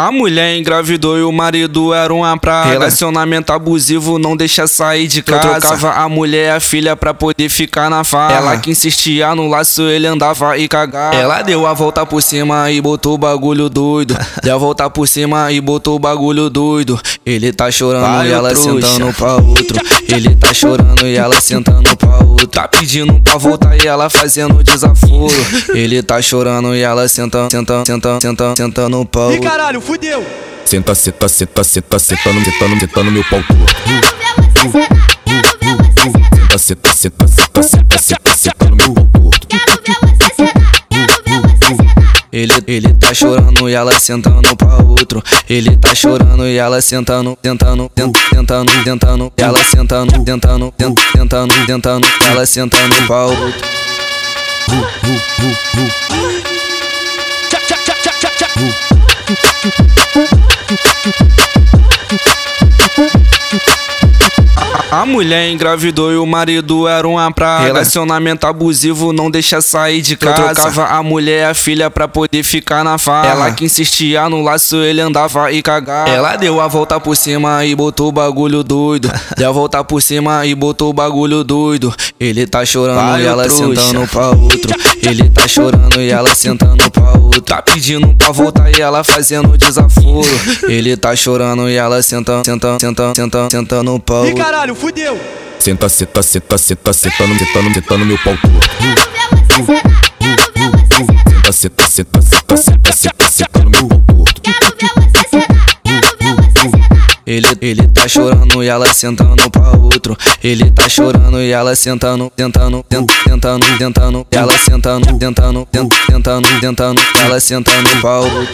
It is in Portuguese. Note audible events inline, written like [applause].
A mulher engravidou e o marido era uma praga. Relacionamento abusivo não deixa sair de casa. Trocava a mulher e a filha pra poder ficar na farra. Ela que insistia no laço, ele andava e cagava. Ela deu a volta por cima e botou o bagulho doido. [laughs] deu a volta por cima e botou o bagulho doido. Ele tá chorando Vai, e ela trouxa. sentando pra outro. Ele tá chorando e ela sentando pra outro. Tá pedindo pra voltar e ela fazendo desaforo. [laughs] Ele tá chorando e ela sentando, sentando, sentando, sentando, sentando pra outro. Ih, caralho, fudeu. Senta, senta, senta, senta, sentando, sentando, sentando meu pau você sentar, Senta, senta, senta, senta, senta, sentando meu pau. Ele, ele tá chorando e ela sentando pra outro. Ele tá chorando e ela sentando, tentando, tentando, tentando, ela sentando, tentando, tentando, tentando, ela sentando pra outro. A mulher engravidou e o marido era uma praga. Relacionamento abusivo não deixa sair de casa. Trocava a mulher e a filha pra poder ficar na farra. Ela que insistia no laço, ele andava e cagava. Ela deu a volta por cima e botou o bagulho doido. [laughs] deu a volta por cima e botou o bagulho doido. Ele tá chorando Vai, e ela trouxa. sentando pra outro. Ele tá chorando e ela sentando pra [laughs] outro. Tá pedindo pra voltar e ela fazendo desaforo. Ele tá chorando e ela sentando, sentando, sentando, sentando, sentando pra Ih, outro. caralho, fudeu. Senta, senta, senta, senta, sentando, sentando, sentando meu pau ver você sentar. Senta, senta, senta, senta, senta, Ele, tá chorando e ela sentando pra outro. Ele tá chorando e ela sentando, tentando, tent- tentando, tentando, ela sentando, tentando, tent- tentando, tentando, ela sentando pra outro.